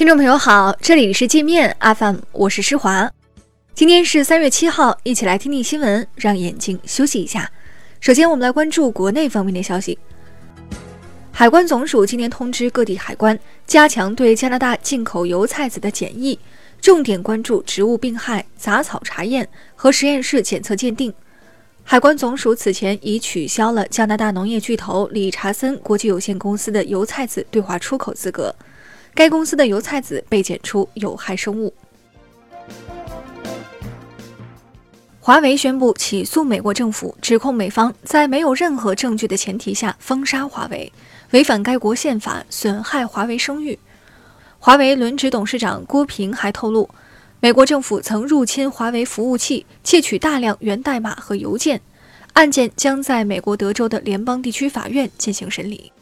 听众朋友好，这里是界面 FM，我是施华。今天是三月七号，一起来听听新闻，让眼睛休息一下。首先，我们来关注国内方面的消息。海关总署今天通知各地海关，加强对加拿大进口油菜籽的检疫，重点关注植物病害、杂草查验和实验室检测鉴定。海关总署此前已取消了加拿大农业巨头理查森国际有限公司的油菜籽对华出口资格，该公司的油菜籽被检出有害生物。华为宣布起诉美国政府，指控美方在没有任何证据的前提下封杀华为，违反该国宪法，损害华为声誉。华为轮值董事长郭平还透露。美国政府曾入侵华为服务器，窃取大量源代码和邮件，案件将在美国德州的联邦地区法院进行审理。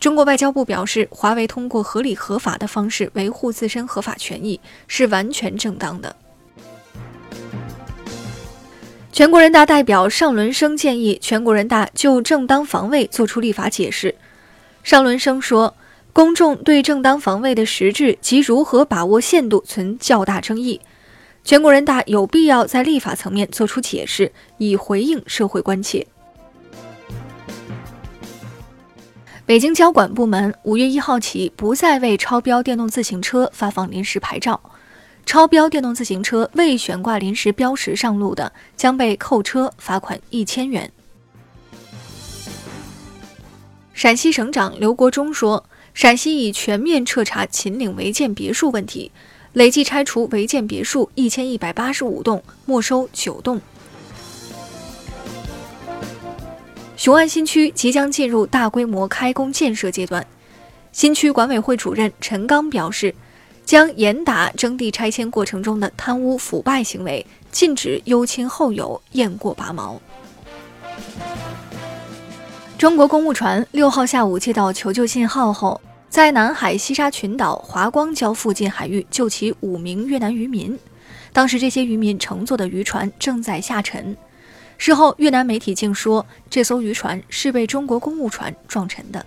中国外交部表示，华为通过合理合法的方式维护自身合法权益是完全正当的。全国人大代表尚伦生建议全国人大就正当防卫作出立法解释。尚伦生说。公众对正当防卫的实质及如何把握限度存较大争议，全国人大有必要在立法层面作出解释，以回应社会关切。北京交管部门五月一号起不再为超标电动自行车发放临时牌照，超标电动自行车未悬挂临时标识上路的，将被扣车罚款一千元。陕西省长刘国中说。陕西已全面彻查秦岭违建别墅问题，累计拆除违建别墅一千一百八十五栋，没收九栋。雄安新区即将进入大规模开工建设阶段，新区管委会主任陈刚表示，将严打征地拆迁过程中的贪污腐败行为，禁止优亲厚友、雁过拔毛。中国公务船六号下午接到求救信号后，在南海西沙群岛华光礁附近海域救起五名越南渔民。当时这些渔民乘坐的渔船正在下沉。事后，越南媒体竟说这艘渔船是被中国公务船撞沉的。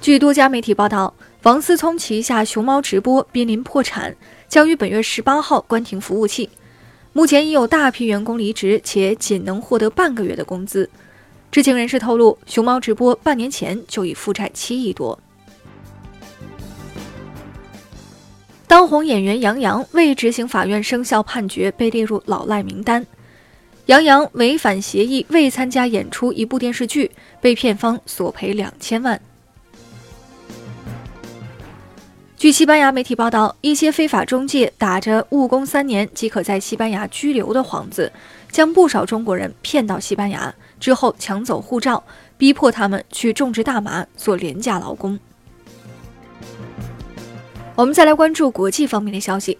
据多家媒体报道，王思聪旗下熊猫直播濒临破产，将于本月十八号关停服务器。目前已有大批员工离职，且仅能获得半个月的工资。知情人士透露，熊猫直播半年前就已负债七亿多。当红演员杨洋未执行法院生效判决，被列入老赖名单。杨洋违反协议未参加演出一部电视剧，被片方索赔两千万。据西班牙媒体报道，一些非法中介打着务工三年即可在西班牙居留的幌子，将不少中国人骗到西班牙之后抢走护照，逼迫他们去种植大麻做廉价劳工。我们再来关注国际方面的消息，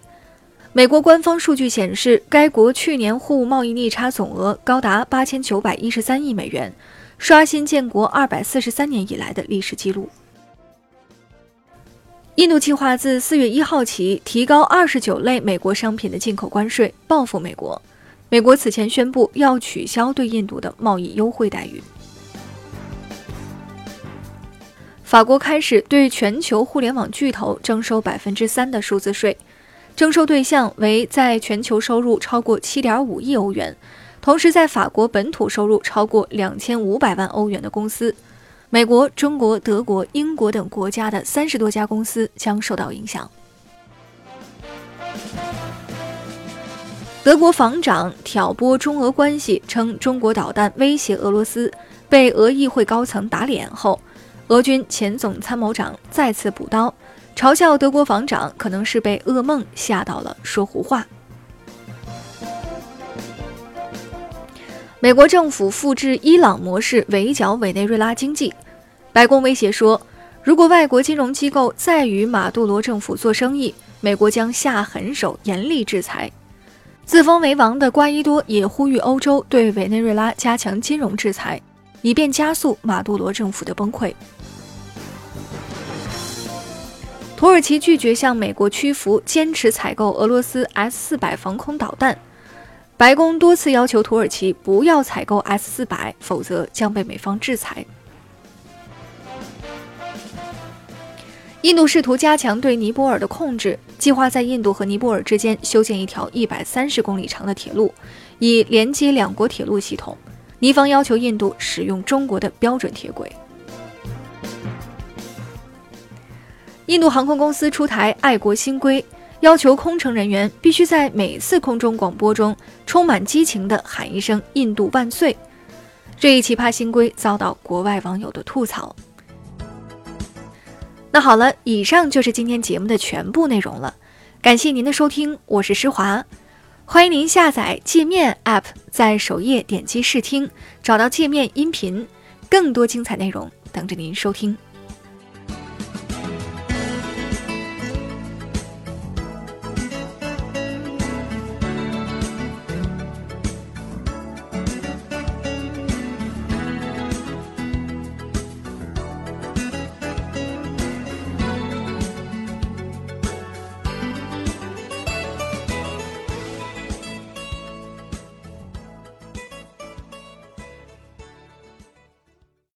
美国官方数据显示，该国去年货物贸易逆差总额高达八千九百一十三亿美元，刷新建国二百四十三年以来的历史记录。印度计划自四月一号起提高二十九类美国商品的进口关税，报复美国。美国此前宣布要取消对印度的贸易优惠待遇。法国开始对全球互联网巨头征收百分之三的数字税，征收对象为在全球收入超过七点五亿欧元，同时在法国本土收入超过两千五百万欧元的公司。美国、中国、德国、英国等国家的三十多家公司将受到影响。德国防长挑拨中俄关系，称中国导弹威胁俄罗斯，被俄议会高层打脸后，俄军前总参谋长再次补刀，嘲笑德国防长可能是被噩梦吓到了，说胡话。美国政府复制伊朗模式围剿委内瑞拉经济，白宫威胁说，如果外国金融机构再与马杜罗政府做生意，美国将下狠手，严厉制裁。自封为王的瓜伊多也呼吁欧洲对委内瑞拉加强金融制裁，以便加速马杜罗政府的崩溃。土耳其拒绝向美国屈服，坚持采购俄罗斯 S 四百防空导弹。白宫多次要求土耳其不要采购 S 四百，否则将被美方制裁。印度试图加强对尼泊尔的控制，计划在印度和尼泊尔之间修建一条一百三十公里长的铁路，以连接两国铁路系统。尼方要求印度使用中国的标准铁轨。印度航空公司出台爱国新规，要求空乘人员必须在每次空中广播中充满激情地喊一声“印度万岁”。这一奇葩新规遭到国外网友的吐槽。那好了，以上就是今天节目的全部内容了。感谢您的收听，我是施华。欢迎您下载界面 App，在首页点击试听，找到界面音频，更多精彩内容等着您收听。